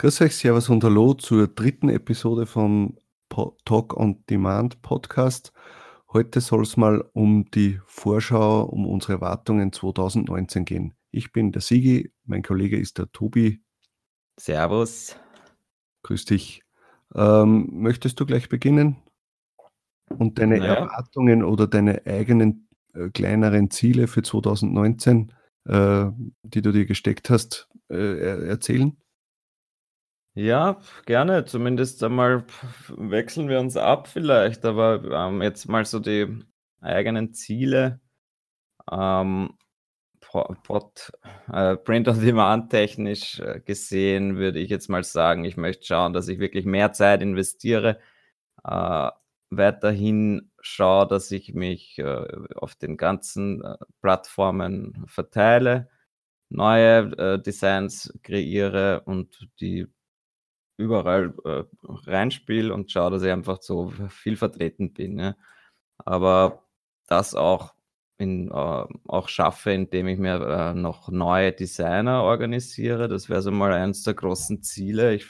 Grüß euch, Servus und Hallo zur dritten Episode vom Talk on Demand Podcast. Heute soll es mal um die Vorschau, um unsere Erwartungen 2019 gehen. Ich bin der Sigi, mein Kollege ist der Tobi. Servus. Grüß dich. Ähm, möchtest du gleich beginnen? Und deine Naja. Erwartungen oder deine eigenen äh, kleineren Ziele für 2019, äh, die du dir gesteckt hast, äh, er erzählen? Ja, gerne. Zumindest einmal wechseln wir uns ab vielleicht, aber, ähm, jetzt mal so die eigenen Ziele, ähm, po Pod äh, Print on Demand technisch, äh, gesehen würde ich jetzt mal sagen, ich möchte schauen, dass ich wirklich mehr Zeit investiere, äh, weiterhin schaue, dass ich mich, äh, auf den ganzen, äh, Plattformen verteile, neue, äh, Designs kreiere und die überall, äh, reinspiele und schaue, dass ich einfach so viel vertreten bin, ja. Aber das auch in äh, auch schaffe, indem ich mir, äh, noch neue Designer organisiere. Das wäre so mal eins der großen Ziele. Ich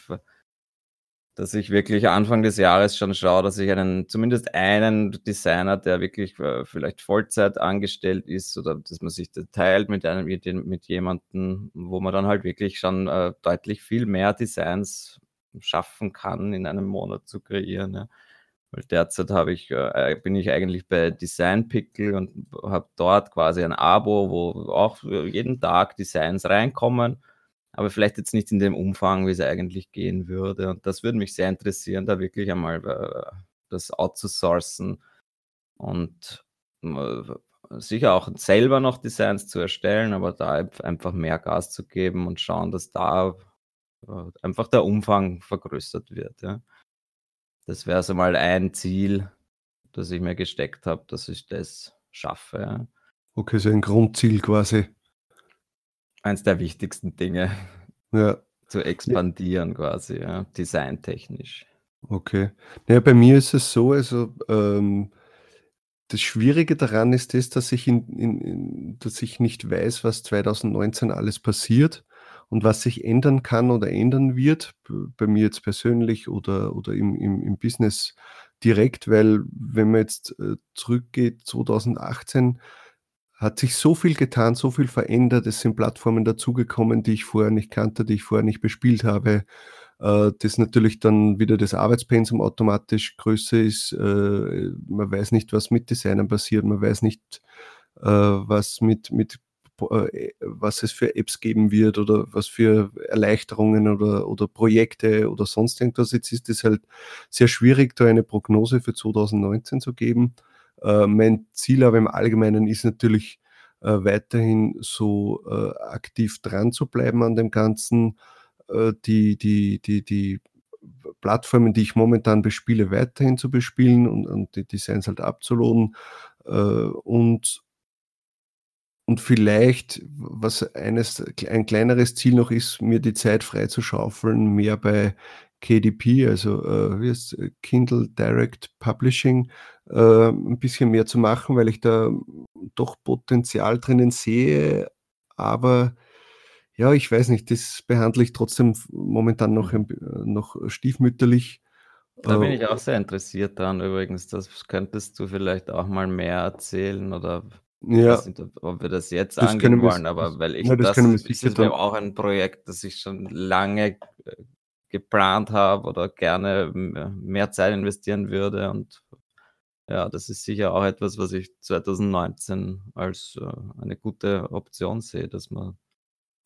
dass ich wirklich Anfang des Jahres schon schaue, dass ich einen zumindest einen Designer, der wirklich, äh, vielleicht Vollzeit angestellt ist oder dass man sich teilt mit einem mit mit jemandem, wo man dann halt wirklich schon, äh, deutlich viel mehr Designs schaffen kann, in einem Monat zu kreieren, ja. Weil derzeit habe ich, äh bin ich eigentlich bei Design Pickle und habe dort quasi ein Abo, wo auch, äh, jeden Tag Designs reinkommen, aber vielleicht jetzt nicht in dem Umfang, wie es eigentlich gehen würde. Und das würde mich sehr interessieren, da wirklich einmal, äh, das outzusourcen und, äh, sicher auch selber noch Designs zu erstellen, aber da einf einfach mehr Gas zu geben und schauen, dass da, äh, einfach der Umfang vergrößert wird, ja. Das wäre so mal ein Ziel, das ich mir gesteckt habe, dass ich das schaffe, ja. Okay, so ein Grundziel quasi. Eins der wichtigsten Dinge, Ja. zu expandieren quasi, ja, designtechnisch. Okay. Na ja, bei mir ist es so, also, ähm, das Schwierige daran ist das, dass ich in in in dass ich nicht weiß, was 2019 alles passiert und was sich ändern kann oder ändern wird, bei mir jetzt persönlich oder oder im im im Business direkt, weil wenn man jetzt, äh, zurückgeht, 2018 hat sich so viel getan, so viel verändert. Es sind Plattformen dazugekommen, die ich vorher nicht kannte, die ich vorher nicht bespielt habe, äh, das natürlich dann wieder das Arbeitspensum automatisch größer ist. Äh, man weiß nicht, was mit Designern passiert. Man weiß nicht, was mit mit was es für Apps geben wird oder was für Erleichterungen oder oder Projekte oder sonst irgendwas. Jetzt ist es halt sehr schwierig, da eine Prognose für 2019 zu geben. Äh, mein Ziel aber im Allgemeinen ist natürlich, äh, weiterhin so, äh, aktiv dran zu bleiben an dem Ganzen, äh, die die die die Plattformen, die ich momentan bespiele, weiterhin zu bespielen und und die Designs halt upzuloaden, äh, und und vielleicht, was eines ein kleineres Ziel noch ist, mir die Zeit freizuschaufeln, mehr bei KDP, also, äh, wie heißt's, Kindle Direct Publishing, äh, 'n bisschen mehr zu machen, weil ich da doch Potenzial drinnen sehe. Aber ja, ich weiß nicht, das behandle ich trotzdem momentan noch ein b noch stiefmütterlich. Äh Da bin ich auch sehr interessiert dran übrigens. Das könntest du vielleicht auch mal mehr erzählen oder ich Ja. weiß nicht, ob wir das jetzt Das angehen wollen, aber weil ja, ich das das können wir ist mir auch ein Projekt, das ich schon lange, äh, geplant habe oder gerne m mehr Zeit investieren würde und ja, das ist sicher auch etwas, was ich 2019 als, äh, eine gute Option sehe, dass man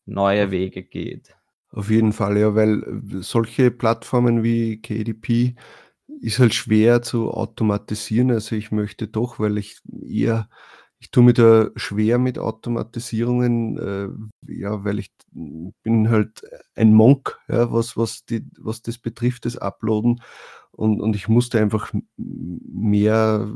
neue Wege geht. auf jeden Fall, ja, weil, äh, solche Plattformen wie KDP ist halt schwer zu automatisieren. Also, ich möchte doch, weil ich eher ich tue mir da schwer mit Automatisierungen, äh, ja, weil ich bin halt ein Monk, ja, was was die was das betrifft, das Uploaden und und ich musste einfach mehr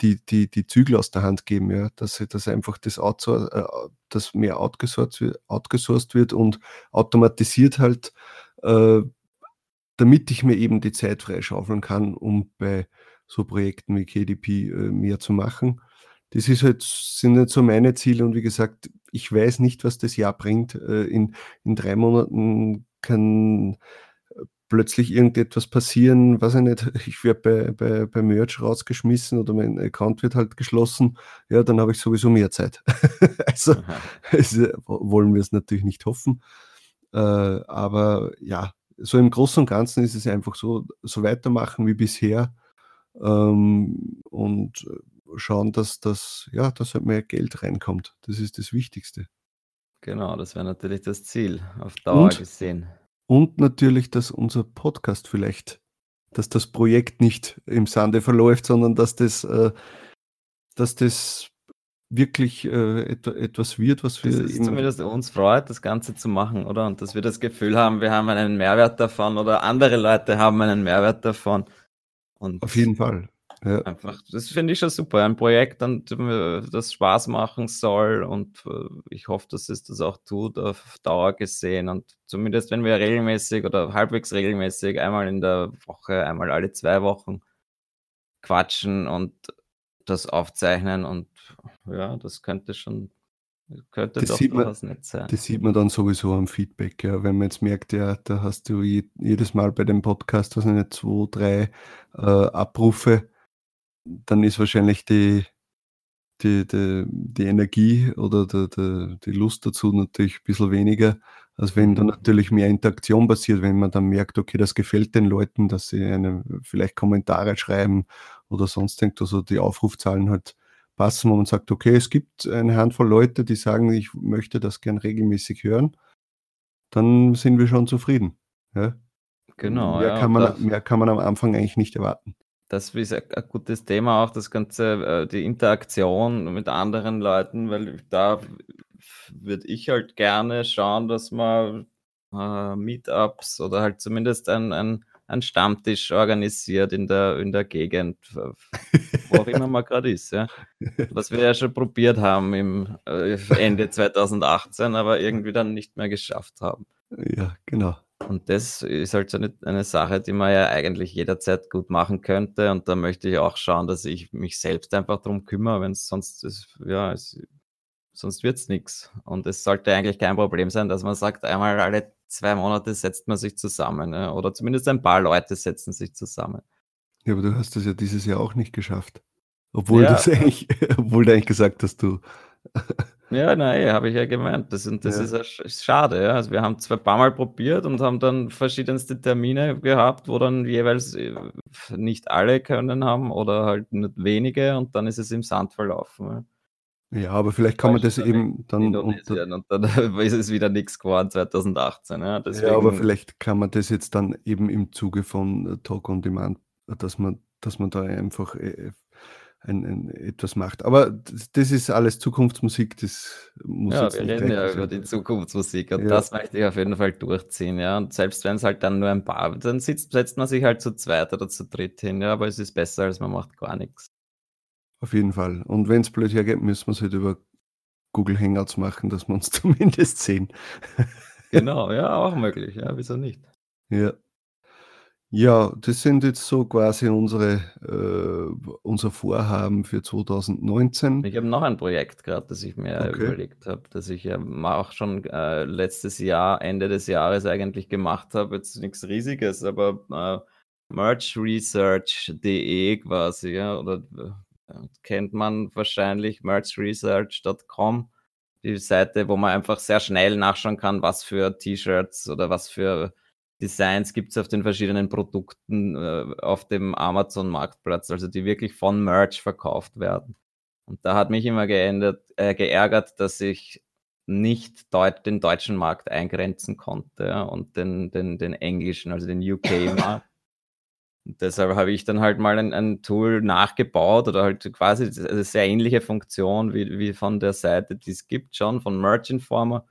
die die die Zügel aus der Hand geben, ja, dass dass einfach das outsour äh, dass mehr outgesourced wird und automatisiert halt, äh, damit ich mir eben die Zeit freischaufeln kann, um bei so Projekten wie KDP, äh, mehr zu machen. Das ist halt sind halt so meine Ziele und wie gesagt, ich weiß nicht, was das Jahr bringt. Äh, in in 3 Monaten kann plötzlich irgendetwas passieren, weiß ich nicht, ich werde bei bei bei Merch rausgeschmissen oder mein Account wird halt geschlossen, ja, dann habe ich sowieso mehr Zeit. Also, also, wollen wir es natürlich nicht hoffen. Äh, aber ja, so im Großen und Ganzen ist es einfach so so weitermachen wie bisher, ähm, und schauen, dass dass ja, dass halt mehr Geld reinkommt. Das ist das Wichtigste. Genau, das wäre natürlich das Ziel auf Dauer Und gesehen. und natürlich, dass unser Podcast vielleicht dass das Projekt nicht im Sande verläuft, sondern dass das äh, dass das wirklich, äh, etwa etwas wird, was wir es eben zumindest uns freut, das Ganze zu machen, oder? Und dass wir das Gefühl haben, wir haben einen Mehrwert davon oder andere Leute haben einen Mehrwert davon. Auf Und jeden Fall, ja. einfach das finde ich schon super. Ein Projekt, an dem wir das Spaß machen soll und, äh, ich hoffe, dass es das auch tut auf Dauer gesehen. Und zumindest, wenn wir regelmäßig oder halbwegs regelmäßig einmal in der Woche, einmal alle 2 Wochen quatschen und das aufzeichnen und ja, das könnte schon könnte Das doch sieht man nett sein. das sieht man dann sowieso am Feedback, ja. Wenn man jetzt merkt, ja, da hast du je jedes Mal bei dem Podcast, weiß ich nicht, 2, 3, äh, Abrufe, dann ist wahrscheinlich die die die die Energie oder der der die Lust dazu natürlich bissel weniger, als wenn da Mhm. natürlich mehr Interaktion passiert, wenn man dann merkt, okay, das gefällt den Leuten, dass sie einem vielleicht Kommentare schreiben oder sonst irgendwas, also die Aufrufzahlen halt passen, wo man sagt: „Okay, es gibt eine Handvoll Leute, die sagen, ich möchte das gern regelmäßig hören.“ Dann sind wir schon zufrieden, ja? Genau, Mehr ja, kann man mehr kann man am Anfang eigentlich nicht erwarten. Das ist a gutes Thema auch, das Ganze äh, die Interaktion mit anderen Leuten, weil da würde ich halt gerne schauen, dass man, äh, Meetups oder halt zumindest ein ein ein Stammtisch organisiert in der in der Gegend, wo auch immer man grad ist, ja. Was wir ja schon probiert haben im, äh, Ende 2018, aber irgendwie dann nicht mehr geschafft haben. Ja, genau. Und das ist halt so 'ne eine Sache, die man ja eigentlich jederzeit gut machen könnte und da möchte ich auch schauen, dass ich mich selbst einfach drum kümmere, wenn's sonst das ja, es sonst wird's nix. Und es sollte eigentlich kein Problem sein, dass man sagt, einmal alle 2 Monate setzt man sich zusammen, ja, oder zumindest ein paar Leute setzen sich zusammen. Ja, aber du hast das ja dieses Jahr auch nicht geschafft. Obwohl Ja. du's eigentlich obwohl du eigentlich gesagt hast, du Ja, ja, habe ich ja gemeint. Das sind das ist Ja. sch ist schade, ja. Also, wir haben zwar paarmal probiert und haben dann verschiedenste Termine gehabt, wo dann jeweils, äh, nicht alle können haben oder halt nur wenige und dann ist es im Sand verlaufen, ja. Ja, aber vielleicht kann man das eben dann unter und dann ist es wieder nix geworden 2018, ja. Ja, aber Deswegen vielleicht kann man das jetzt dann eben im Zuge von Talk on Demand dass man dass man da einfach, äh, ein ein etwas macht. Aber das das ist alles Zukunftsmusik, das muss Ja, wir reden ja über die Zukunftsmusik und Ja. das möchte ich auf jeden Fall durchziehen, ja. Und selbst wenn's halt dann nur ein paar dann sitzt setzt man sich halt zu zweit oder zu dritt hin, ja, aber es ist besser, als man macht gar nix. Auf jeden Fall. Und wenn's blöd hergeht, müssen wir's halt über Google Hangouts machen, dass wir uns zumindest sehen. Genau, ja, auch möglich, ja, wieso nicht? Ja. Ja, das sind jetzt so quasi unsere äh, unser Vorhaben für 2019. Ich habe noch ein Projekt grad, das ich mir Okay. überlegt habe, das ich, ähm, auch schon, äh, letztes Jahr Ende des Jahres eigentlich gemacht habe. Jetzt nix Riesiges, aber, äh, merchresearch.de quasi, ja, oder, äh, kennt man wahrscheinlich merchresearch.com, die Seite, wo man einfach sehr schnell nachschauen kann, was für T-Shirts oder was für Designs gibt's auf den verschiedenen Produkten, äh, auf dem Amazon-Marktplatz, also die wirklich von Merch verkauft werden. Und da hat mich immer geändert äh, geärgert, dass ich nicht deut den deutschen Markt eingrenzen konnte, ja, und den den den englischen, also den UK-Markt. Und deshalb habe ich dann halt mal ein ein Tool nachgebaut oder halt quasi eine sehr ähnliche Funktion wie wie von der Seite, die's gibt schon, von Merch Informer.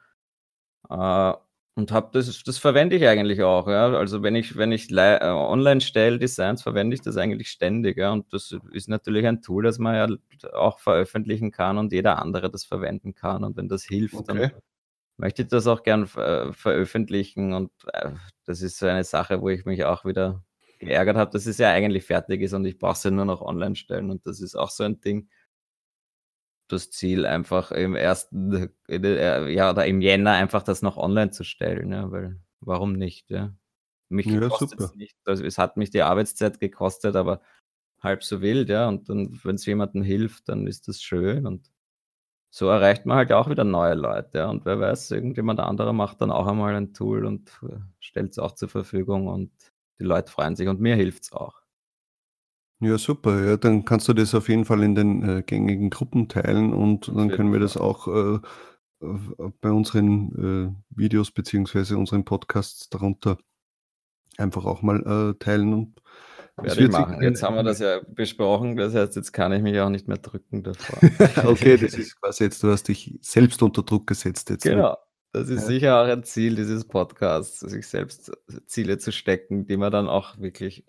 Äh, und habe das das verwende ich eigentlich auch, ja. Also, wenn ich wenn ich äh, online stelle Designs, verwende ich das eigentlich ständig, ja. Und das ist natürlich ein Tool, das man ja auch veröffentlichen kann und jeder andere das verwenden kann. Und wenn das hilft, dann Okay. möchte ich das auch gern ver veröffentlichen und, äh, das ist so eine Sache, wo ich mich auch wieder geärgert habe, dass es ja eigentlich fertig ist und ich brauche es ja nur noch online stellen und das ist auch so ein Ding das Ziel einfach im 1. in de äh, ja, oder im Jänner einfach das noch online zu stellen, ja, weil warum nicht, ja? Mich Ja, kostet's super. nicht. Also, es hat mich die Arbeitszeit gekostet, aber halb so wild, ja? Und dann, wenn's jemandem hilft, dann ist das schön und so erreicht man halt auch wieder neue Leute, ja? Und wer weiß, irgendjemand anderer macht dann auch einmal ein Tool und, äh, stellt's auch zur Verfügung und die Leute freuen sich und mir hilft's auch. Ja, super. Ja, dann kannst du das auf jeden Fall in den, äh, gängigen Gruppen teilen und Auf dann jeden können wir das Fall. auch, äh, äh, bei unseren, äh, Videos beziehungsweise unseren Podcasts darunter einfach auch mal, äh, teilen und es Werde ich wird sicher machen. Jetzt haben wir das ja besprochen, das heißt, jetzt kann ich mich auch nicht mehr drücken davor. Okay, das ist quasi jetzt du hast dich selbst unter Druck gesetzt jetzt mit Genau. Das ist ja. sicher auch ein Ziel dieses Podcasts, sich selbst Ziele zu stecken, die man dann auch wirklich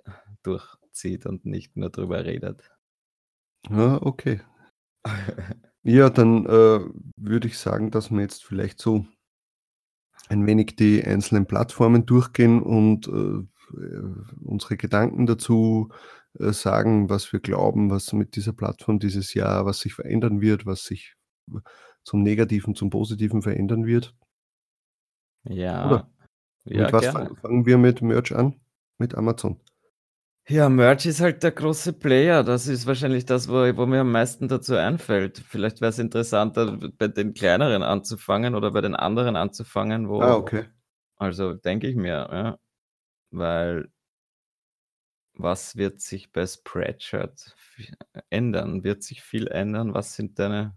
durchzieht und nicht nur drüber redet. Ah, okay. Ja, dann, äh, würde ich sagen, dass wir jetzt vielleicht so ein wenig die einzelnen Plattformen durchgehen und, äh, äh, unsere Gedanken dazu, äh, sagen, was wir glauben, was mit dieser Plattform dieses Jahr was sich verändern wird, was sich zum Negativen, zum Positiven verändern wird. Oder? Ja, ja, Mit was gerne. fangen wir mit Merch an? Mit Amazon? Ja, Merch ist halt der große Player. Das ist wahrscheinlich das, wo wo mir am meisten dazu einfällt. Vielleicht wär's interessanter, bei den kleineren anzufangen oder bei den anderen anzufangen, Ah, wo okay. also, denke ich mir, ja, weil was wird sich bei Spreadshirt ändern? Wird sich viel ändern? Was sind deine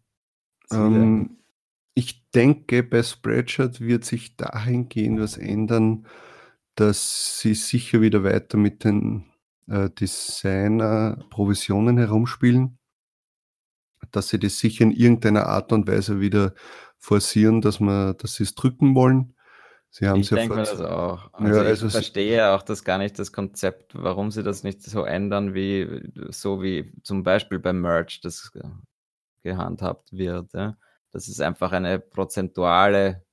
Ziele? Ähm, ich denke, bei Spreadshirt wird sich dahingehend was ändern, dass sie sicher wieder weiter mit den, äh, Designer-Provisionen herumspielen. Dass sie das sicher in irgendeiner Art und Weise wieder forcieren, dass man dass sie's drücken wollen. Sie haben's Ich ja denke mir das auch. ja, Also, ich also s verstehe auch das gar nicht das Konzept, warum sie das nicht so ändern, wie so wie zum Beispiel beim Merch das ge gehandhabt wird, ja? Dass es einfach eine prozentuale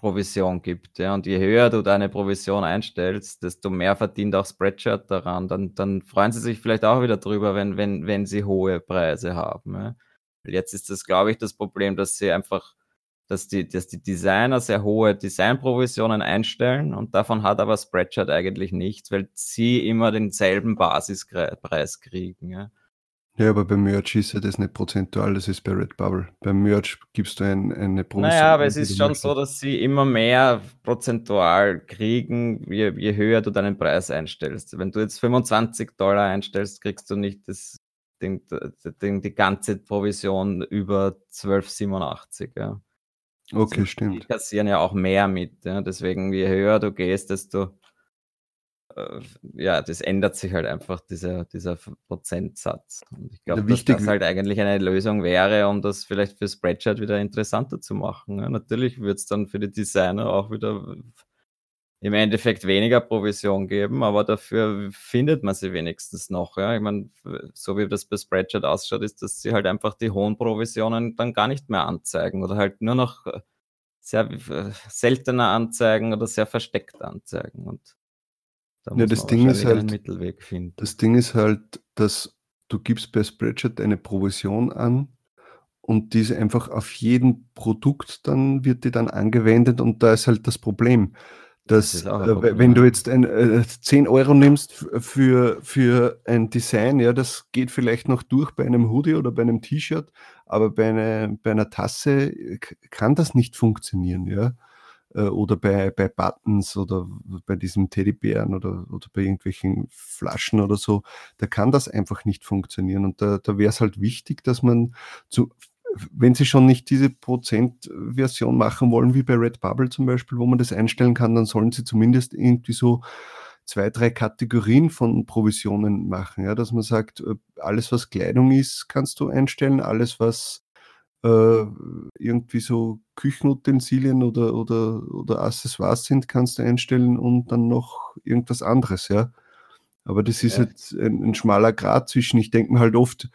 Provision gibt, ja? Und je höher du deine Provision einstellst, desto mehr verdient auch Spreadshirt daran. Dann dann freuen sie sich vielleicht auch wieder drüber, wenn wenn wenn sie hohe Preise haben, ja? Jetzt ist das, glaube ich, das Problem, dass sie einfach dass die dass die Designer sehr hohe Designprovisionen einstellen und davon hat aber Spreadshirt eigentlich nichts, weil sie immer denselben Basiskre Preis kriegen, ja? Ja, aber beim Merch ist ja das nicht prozentual, das ist bei Redbubble. Beim Merch gibst du ein eine Na ja, Provision aber es ist schon so, dass sie immer mehr prozentual kriegen, je je höher du deinen Preis einstellst. Wenn du jetzt 25 $ einstellst, kriegst du nicht das den den die ganze Provision über 12,87, ja? Also, Okay, die stimmt. kassieren ja auch mehr mit, ja? Deswegen, je höher du gehst, desto ja, das ändert sich halt einfach dieser dieser Prozentsatz. Und ich glaube, dass das halt eigentlich eine Lösung wäre, um das vielleicht für Spreadshirt wieder interessanter zu machen, ja? Natürlich wird's dann für die Designer auch wieder im Endeffekt weniger Provision geben, aber dafür findet man sie wenigstens noch, ja? Ich meine, so wie das bei Spreadshirt ausschaut, ist, dass sie halt einfach die hohen Provisionen dann gar nicht mehr anzeigen oder halt nur noch, äh, sehr äh, seltener anzeigen oder sehr versteckt anzeigen und da Ja, das Ding ist halt Mittelweg finden. das Ding ist halt, dass du gibst bei Spreadshirt eine Provision an und diese einfach auf jeden Produkt dann wird die dann angewendet und da ist halt das Problem, Das dass, ein äh, we wenn Problem, du jetzt ein, äh, 10 € nimmst f für für ein Design, ja, das geht vielleicht noch durch bei einem Hoodie oder bei 'nem T-Shirt, aber bei 'ne bei 'ner Tasse k kann das nicht funktionieren, ja? Äh, oder bei bei Buttons oder bei diesem Teddybären oder oder bei irgendwelchen Flaschen oder so, da kann das einfach nicht funktionieren und da da wär's halt wichtig, dass man zu wenn sie schon nicht diese Prozentversion machen wollen wie bei Redbubble zum Beispiel, wo man das einstellen kann, dann sollen sie zumindest irgendwie so 2, 3 Kategorien von Provisionen machen, ja? Dass man sagt, äh, alles, was Kleidung ist, kannst du einstellen, alles, was, äh, irgendwie so Küchenutensilien oder oder oder Accessoires sind, kannst du einstellen und dann noch irgendwas anderes, ja? Aber das ist Ja. jetzt ein 'n schmaler Grat zwischen ich denke mir halt oft,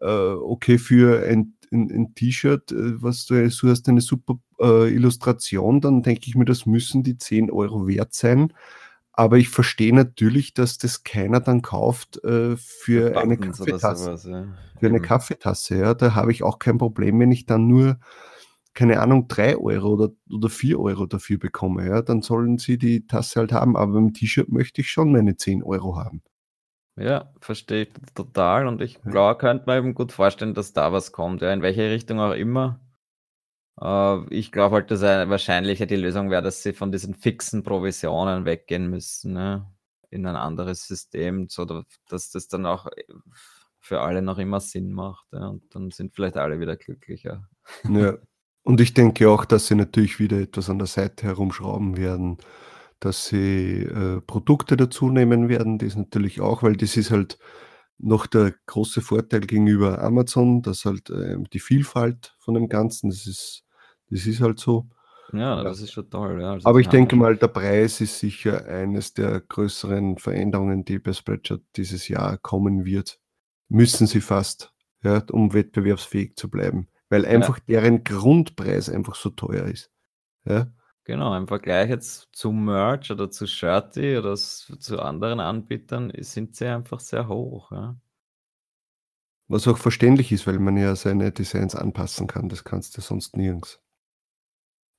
äh, okay, für ein 'n 'n T-Shirt, äh, was du du hast eine super, äh, Illustration, dann denke ich mir, das müssen die 10 € wert sein. Aber ich verstehe natürlich, dass das keiner dann kauft, äh, Für eine Kaffeetasse was, ja, für 'ne eben. Kaffeetasse, ja? Da habe ich auch kein Problem, wenn ich dann nur keine Ahnung, 3 Euro oder oder 4 Euro dafür bekomme, ja, dann sollen sie die Tasse halt haben, aber beim T-Shirt möchte ich schon meine 10 Euro haben. Ja, verstehe ich total und ich klar könnte mir eben gut vorstellen, dass da was kommt, ja, in welche Richtung auch immer. Äh, ich glaube halt, dass, wahrscheinlicher die Lösung wäre, dass sie von diesen fixen Provisionen weggehen müssen, ne, in ein anderes System, so da dass das dann auch, äh, für alle noch immer Sinn macht, ja, und dann sind vielleicht alle wieder glücklicher. Ja. Und ich denke auch, dass sie natürlich wieder etwas an der Seite herumschrauben werden, dass sie, äh, Produkte dazunehmen werden, das natürlich auch, weil das ist halt noch der große Vorteil gegenüber Amazon, dass halt, ähm, die Vielfalt von dem Ganzen, das ist das ist halt so. Ja, das ist schon toll, ja. Also, Aber ich denke mal, der Preis ist sicher eines der größeren Veränderungen, die bei Spreadshirt dieses Jahr kommen wird. Müssen sie fast, ja, um wettbewerbsfähig zu bleiben, weil Ja. einfach deren Grundpreis einfach so teuer ist, ja? Genau, im Vergleich jetzt zu Merch oder zu Shirty oder zu anderen Anbietern sind sie einfach sehr hoch, ja. Was auch verständlich ist, weil man ja seine Designs anpassen kann. Das kannst du sonst nirgends.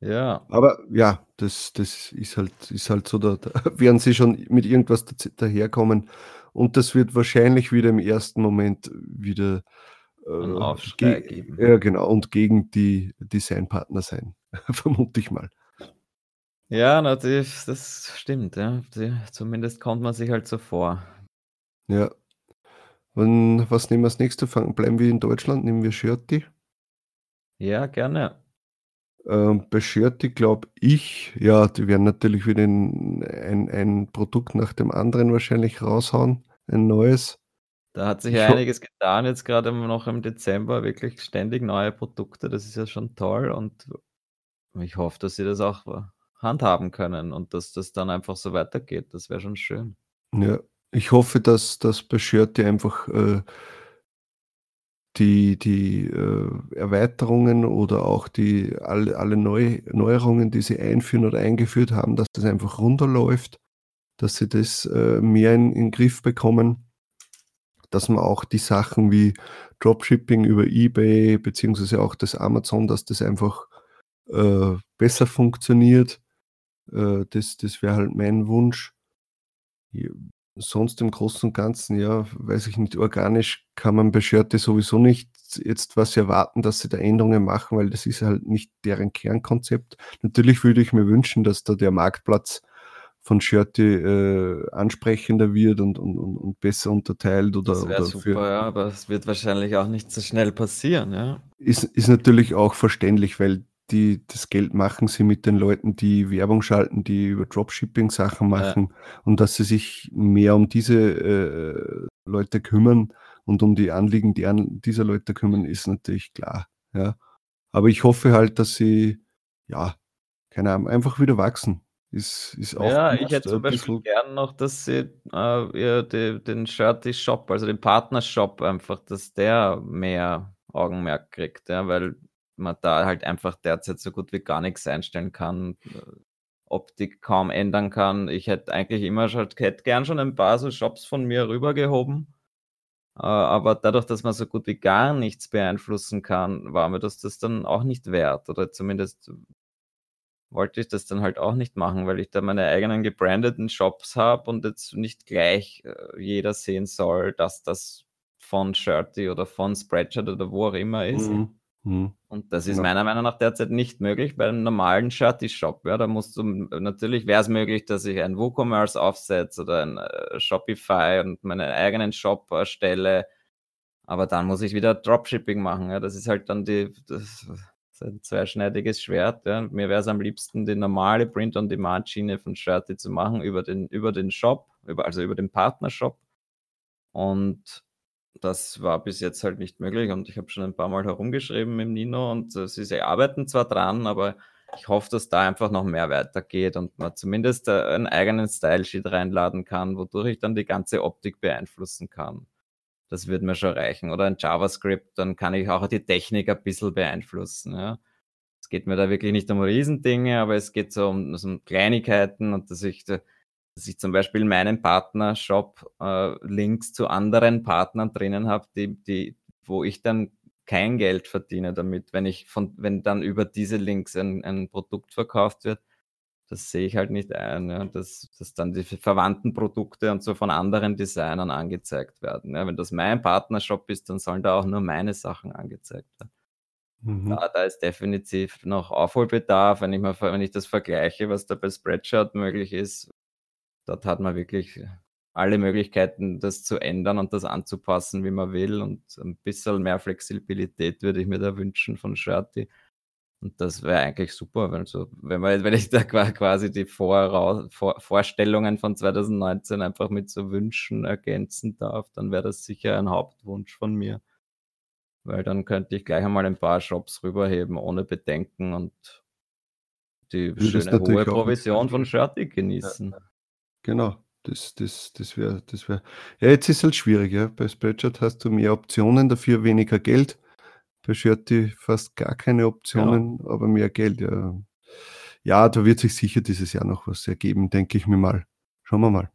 Ja. Aber ja, das das ist halt ist halt so, da da werden sie schon mit irgendwas daherkommen und das wird wahrscheinlich wieder im ersten Moment wieder, 'N äh, Aufschrei ge geben. ja genau, und gegen die Designpartner sein, vermute ich mal. Ja, natürlich, das stimmt, ja. Zumindest kommt man sich halt so vor. Ja. Und was nehmen wir als Nächstes? Fangen bleiben wir in Deutschland, nehmen wir Shirty. Ja, gerne. Ähm, bei Shirty glaube ich ja, die werden natürlich wieder 'n ein ein Produkt nach dem anderen wahrscheinlich raushauen, ein neues. Da hat sich ja einiges getan jetzt grade immer noch im Dezember, wirklich ständig neue Produkte, das ist ja schon toll und ich hoffe, dass sie das auch, handhaben können und dass das dann einfach so weitergeht. Das wäre schon schön. Ja, ich hoffe, dass dass bei Shirty einfach, äh die die, äh, Erweiterungen oder auch die alle alle Neu Neuerungen, die sie einführen oder eingeführt haben, dass das einfach runterläuft, dass sie das, äh, mehr in in Griff bekommen. Dass man auch die Sachen wie Dropshipping über eBay beziehungsweise auch das Amazon, dass das einfach, äh, besser funktioniert. Äh, das das wäre halt mein Wunsch. Sonst im Großen und Ganzen, ja, weiß ich nicht, organisch kann man bei Shirty sowieso nicht jetzt was erwarten, dass sie da Änderungen machen, weil das ist halt nicht deren Kernkonzept. Natürlich würde ich mir wünschen, dass da der Marktplatz von Shirty, äh, ansprechender wird und und und besser unterteilt oder Das wäre oder für super, ja, aber es wird wahrscheinlich auch nicht so schnell passieren, ja. Ist ist natürlich auch verständlich, weil die das Geld machen sie mit den Leuten, die Werbung schalten, die über Dropshipping Sachen Ja. machen und dass sie sich mehr um diese, äh, Leute kümmern und um die Anliegen deren dieser Leute kümmern, ist natürlich klar, ja. Aber ich hoffe halt, dass sie, ja, keine Ahnung, einfach wieder wachsen. Ist ist auch Ja, ich hätte äh, zum Beispiel gern noch, dass sie, äh, ja, de den Shirty Shop, also den Partnershop einfach, dass der mehr Augenmerk kriegt, ja, weil man da halt einfach derzeit so gut wie gar nix einstellen kann, äh, Optik kaum ändern kann. Ich hätte eigentlich immer schon hätte gern schon ein paar so Shops von mir rübergehoben. Äh, aber dadurch, dass man so gut wie gar nichts beeinflussen kann, war mir das das dann auch nicht wert oder zumindest wollte ich das dann halt auch nicht machen, weil ich da meine eigenen gebrandeten Shops habe und jetzt nicht gleich, äh, jeder sehen soll, dass das von Shirty oder von Spreadshirt oder wo auch immer ist. Mhm, mhm. Und das ist Genau. meiner Meinung nach derzeit nicht möglich bei 'nem normalen Shirty Shop, ja. Da musst du natürlich wäre es möglich, dass ich ein WooCommerce aufsetze oder ein, äh, Shopify und meinen eigenen Shop erstelle, aber dann muss ich wieder Dropshipping machen, ja. Das ist halt dann die das ein zweischneidiges Schwert, ja. Mir wäre es am liebsten, die normale Print-on-Demand-Schiene von Shirty zu machen über den über den Shop, über also über den Partnershop. Und das war bis jetzt halt nicht möglich und ich habe schon ein paarmal herumgeschrieben mit Nino und, äh, sie sie arbeiten zwar dran, aber ich hoffe, dass da einfach noch mehr weitergeht und man zumindest, äh, einen eigenen Style-Sheet reinladen kann, wodurch ich dann die ganze Optik beeinflussen kann. Das würde mir schon reichen oder ein JavaScript, dann kann ich auch die Technik ein bisschen beeinflussen, ja. Es geht mir da wirklich nicht um Riesendinge, aber es geht so um so um Kleinigkeiten und dass ich da dass ich zum Beispiel in meinem Partnershop, äh, Links zu anderen Partnern drinnen habe, die die wo ich dann kein Geld verdiene damit, wenn ich von wenn dann über diese Links ein ein Produkt verkauft wird, das sehe ich halt nicht ein, ja, dass dass dann die verwandten Produkte und so von anderen Designern angezeigt werden, ja. Wenn das mein Partnershop ist, dann sollen da auch nur meine Sachen angezeigt werden. Mhm. Da da ist definitiv noch Aufholbedarf, wenn ich mal wenn ich das vergleiche, was da bei Spreadshirt möglich ist. Dort hat man wirklich alle Möglichkeiten, das zu ändern und das anzupassen, wie man will und 'n bisschen mehr Flexibilität würde ich mir da wünschen von Shirty. Und das wäre eigentlich super, wenn so wenn man wenn ich da qua quasi die Vorrau Vor Vorstellungen von 2019 einfach mit so Wünschen ergänzen darf, dann wäre das sicher ein Hauptwunsch von mir. Weil dann könnte ich gleich einmal ein paar Shops rüberheben ohne Bedenken und die Würdest schöne hohe Provision von. Shirty Ja, ja. genießen. Genau, das das das wäre das wäre ja, jetzt ist halt schwierig, ja. Bei Spreadshirt hast du mehr Optionen, dafür weniger Geld. Bei Shirty fast gar keine Genau. Optionen, aber mehr Geld, ja. Ja, da wird sich sicher dieses Jahr noch was ergeben, denke ich mir mal. Schauen wir mal.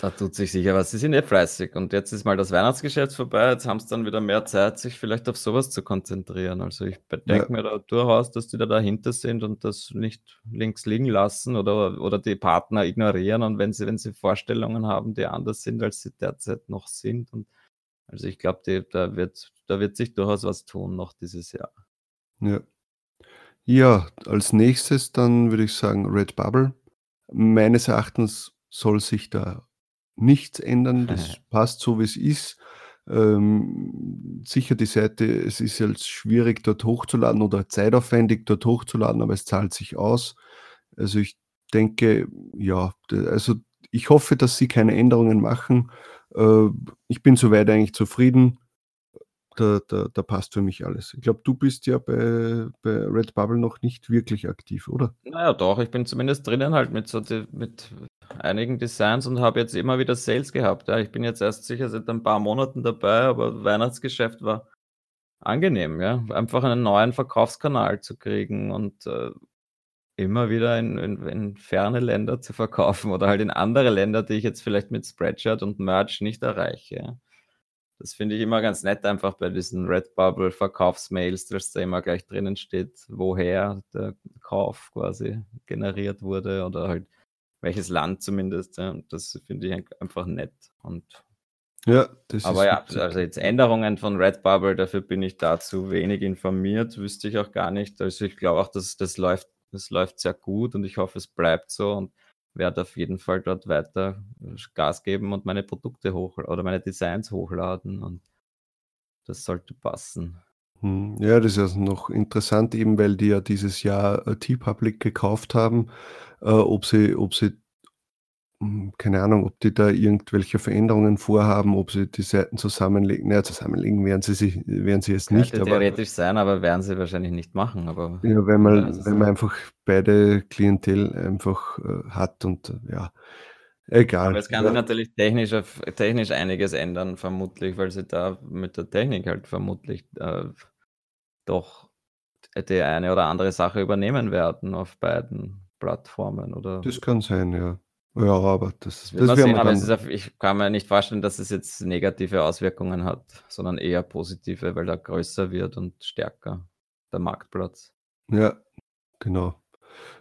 Da tut sich sicher was. Sie sind eh fleißig und jetzt ist mal das Weihnachtsgeschäft vorbei. Jetzt haben sie dann wieder mehr Zeit, sich vielleicht auf so was zu konzentrieren. Also, ich be Ja. mir da durchaus, dass die da dahinter sind und das nicht links liegen lassen oder oder die Partner ignorieren und wenn sie wenn sie Vorstellungen haben, die anders sind, als sie derzeit noch sind und also, ich glaube, da wird da wird sich durchaus was tun noch dieses Jahr. Ja. Ja, als Nächstes dann würde ich sagen Redbubble. Meines Erachtens soll sich da nichts ändern. Das passt so, wie's ist. Ähm, sicher die Seite es ist jetzt schwierig, dort hochzuladen oder zeitaufwendig, dort hochzuladen, aber es zahlt sich aus. Also, ich denke, ja, also, ich hoffe, dass sie keine Änderungen machen. Äh, ich bin so weit eigentlich zufrieden. Da da da passt für mich alles. Ich glaube, du bist ja bei bei Redbubble noch nicht wirklich aktiv, oder? Na ja, doch, ich bin zumindest drinnen halt mit so mit einigen Designs und habe jetzt immer wieder Sales gehabt, ja. Ich bin jetzt erst sicher seit ein paar Monaten dabei, aber Weihnachtsgeschäft war angenehm, ja. Einfach einen neuen Verkaufskanal zu kriegen und, äh, immer wieder in in in ferne Länder zu verkaufen oder halt in andere Länder, die ich jetzt vielleicht mit Spreadshirt und Merch nicht erreiche, ja. Das finde ich immer ganz nett einfach bei diesen Redbubble-Verkaufsmails, dass da immer gleich drinnen steht, woher der Kauf quasi generiert wurde oder halt welches Land zumindest, ja. Das finde ich einfach nett und Ja, das aber ist ja, witzig. also, jetzt Änderungen von Redbubble, dafür bin ich da zu wenig informiert, wüsste ich auch gar nicht. Also, ich glaube auch, dass das läuft das läuft sehr gut und ich hoffe, es bleibt so und werde auf jeden Fall dort weiter Gas geben und meine Produkte hoch oder meine Designs hochladen und das sollte passen. Mhm. Ja, das ist also noch interessant eben, weil die ja dieses Jahr, äh, TeePublic gekauft haben, äh, ob sie ob sie hm, keine Ahnung, ob die da irgendwelche Veränderungen vorhaben, ob sie die Seiten zusammenlegen. Na ja, zusammenlegen werden sie sich werden sie es nicht, Könnte aber theoretisch sein, aber werden sie wahrscheinlich nicht machen, aber Ja, wenn wer man es. wenn man einfach beide Klientel einfach, äh, hat und ja, Aber egal, es kann sich ja. natürlich technisch auf technisch einiges ändern vermutlich, weil sie da mit der Technik halt vermutlich, äh, doch die eine oder andere Sache übernehmen werden auf beiden Plattformen oder Das kann sein, ja. Ja, aber Das das sehen, aber ist auf ich kann mir nicht vorstellen, dass es jetzt negative Auswirkungen hat, sondern eher positive, weil er größer wird und stärker, der Marktplatz. Ja, genau.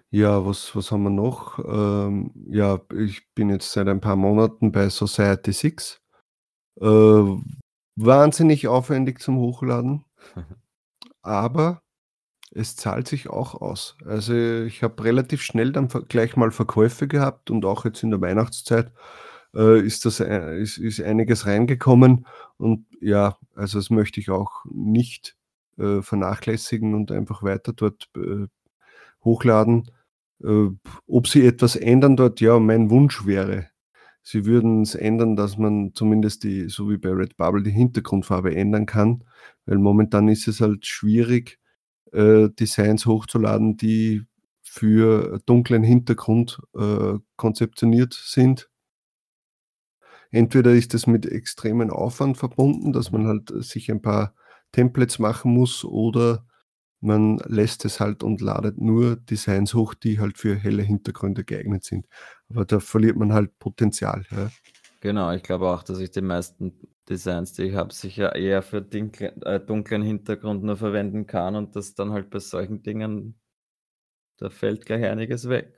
Ja, was was haben wir noch? Ähm, ja, ich bin jetzt seit ein paar Monaten bei Society6. Äh, wahnsinnig aufwendig zum Hochladen aber es zahlt sich auch aus. Also, ich habe relativ schnell dann gleich mal Verkäufe gehabt und auch jetzt in der Weihnachtszeit, äh, ist das ei ist ist einiges reingekommen und ja, also, das möchte ich auch nicht, äh, vernachlässigen und einfach weiter dort, äh, hochladen. Äh, ob sie etwas ändern dort? Ja, mein Wunsch wäre, sie würden's ändern, dass man zumindest die so wie bei Redbubble die Hintergrundfarbe ändern kann, weil momentan ist es halt schwierig, äh, Designs hochzuladen, die für dunklen Hintergrund, äh, konzeptioniert sind. Entweder ist das mit extremen Aufwand verbunden, dass man halt sich ein paar Templates machen muss oder man lässt es halt und ladet nur Designs hoch, die halt für helle Hintergründe geeignet sind. Aber da verliert man halt Potenzial, ja. Genau, ich glaube auch, dass ich die meisten Designs, die ich habe, sicher eher für dinkle äh, dunklen Hintergrund nur verwenden kann und das dann halt bei solchen Dingen da fällt gleich einiges weg.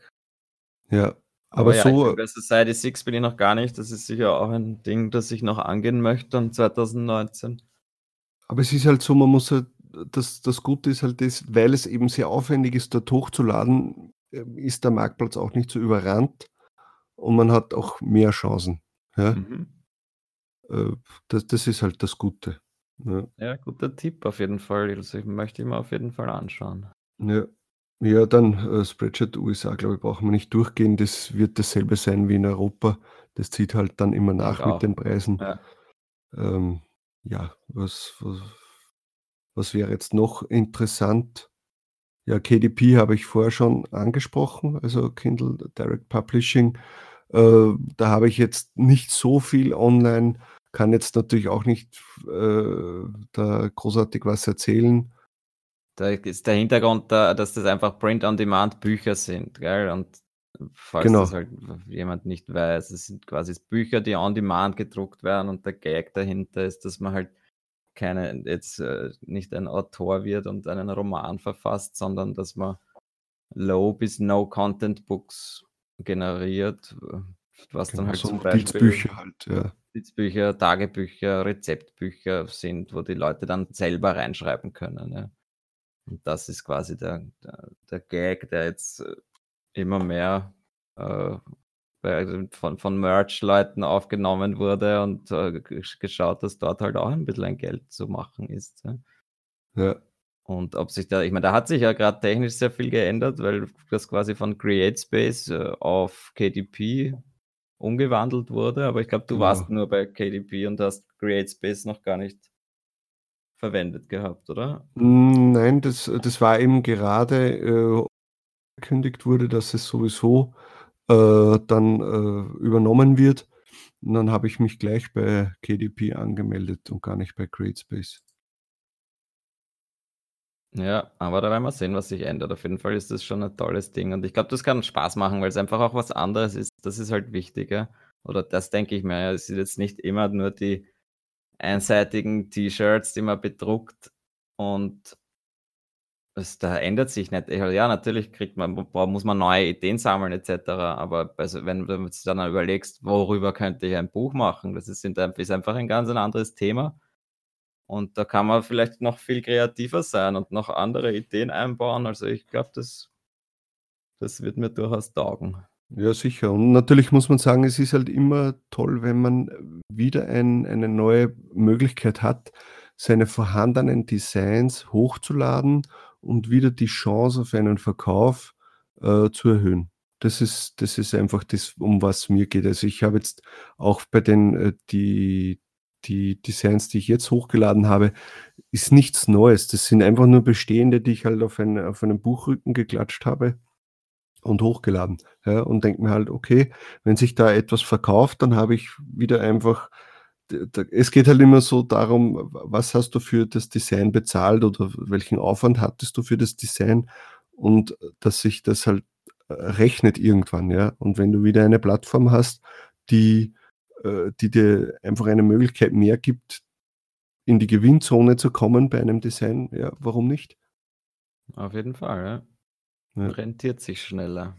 Ja, aber Aber ja, so bei Society 6 bin ich noch gar nicht. Das ist sicher auch ein Ding, das ich noch angehen möchte dann 2019. Aber es ist halt so, man muss halt das das Gute ist halt das, weil es eben sehr aufwendig ist, dort hochzuladen, ähm, ist der Marktplatz auch nicht so überrannt und man hat auch mehr Chancen, ja? Mhm. Äh, das das ist halt das Gute, ja. Ja, guter Tipp auf jeden Fall. Also, ich möchte ich mir auf jeden Fall anschauen. Ja. Ja, dann, äh, Spreadshirt USA, glaube ich, brauchen wir nicht durchgehen. Das wird dasselbe sein wie in Europa. Das zieht halt dann immer nach mit auch. den Preisen. Ja. Ähm, ja, was was was wäre jetzt noch interessant? Ja, KDP habe ich vorher schon angesprochen, also Kindle Direct Publishing. Äh, da habe ich jetzt nicht so viel online, kann jetzt natürlich auch nicht äh, da großartig was erzählen. Da ist der Hintergrund da, dass das einfach Print-on-Demand-Bücher sind, gell? Und falls das Genau. halt jemand nicht weiß, es sind quasi Bücher, die on demand gedruckt werden und der Gag dahinter ist, dass man halt keine jetzt, äh, nicht ein Autor wird und einen Roman verfasst, sondern dass man Low bis No Content Books generiert, was dann Genau, halt so zum Beispiel halt, ja. Notizbücher, Tagebücher, Rezeptbücher sind, wo die Leute dann selber reinschreiben können, ja. Und das ist quasi der der der Gag, der jetzt, äh, immer mehr, äh, bei von von Merch-Leuten aufgenommen wurde und, äh, gesch geschaut, dass dort halt auch ein bisschen ein Geld zu machen ist, ja. Ja. Und ob sich da ich meine, da hat sich ja grad technisch sehr viel geändert, weil das quasi von CreateSpace, äh, auf KDP umgewandelt wurde, aber ich glaube, du warst Genau. nur bei KDP und hast CreateSpace noch gar nicht verwendet gehabt, oder? Hm, nein, das das war eben gerade, äh, gekündigt wurde, dass es sowieso, äh, dann, äh, übernommen wird. Und dann habe ich mich gleich bei KDP angemeldet und gar nicht bei CreateSpace. Ja, aber da werden wir sehen, was sich ändert. Auf jeden Fall ist das schon 'n tolles Ding und ich glaube, das kann Spaß machen, weil's einfach auch was anderes ist. Das ist halt wichtig, ja. Oder das denke ich mir. Es sind jetzt nicht immer nur die einseitigen T-Shirts, die man bedruckt und es da ändert sich nicht. Ja, ja, natürlich kriegt man muss man neue Ideen sammeln et cetera, aber also, wenn du jetzt dann überlegst: „Worüber könnte ich ein Buch machen?“ Das ist ist einfach ein ganz ein anderes Thema. Und da kann man vielleicht noch viel kreativer sein und noch andere Ideen einbauen. Also, ich glaube, das das wird mir durchaus taugen. Ja, sicher. Und natürlich muss man sagen, es ist halt immer toll, wenn man wieder ein eine neue Möglichkeit hat, seine vorhandenen Designs hochzuladen und wieder die Chance auf einen Verkauf, äh, zu erhöhen. Das ist das ist einfach das, um was mir geht. Also, ich habe jetzt auch bei den, äh die die Designs, die ich jetzt hochgeladen habe, ist nichts Neues. Das sind einfach nur bestehende, die ich halt auf ein auf einen Buchrücken geklatscht habe und hochgeladen, ja? Und denke mir halt: „Okay, wenn sich da etwas verkauft, dann habe ich wieder einfach“ d da es geht halt immer so darum, was hast du für das Design bezahlt oder welchen Aufwand hattest du für das Design und dass sich das halt, äh, rechnet irgendwann, ja? Und wenn du wieder eine Plattform hast, die äh, die dir einfach eine Möglichkeit mehr gibt, in die Gewinnzone zu kommen bei einem Design, ja, warum nicht? Auf jeden Fall, ja. Ja. Rentiert sich schneller.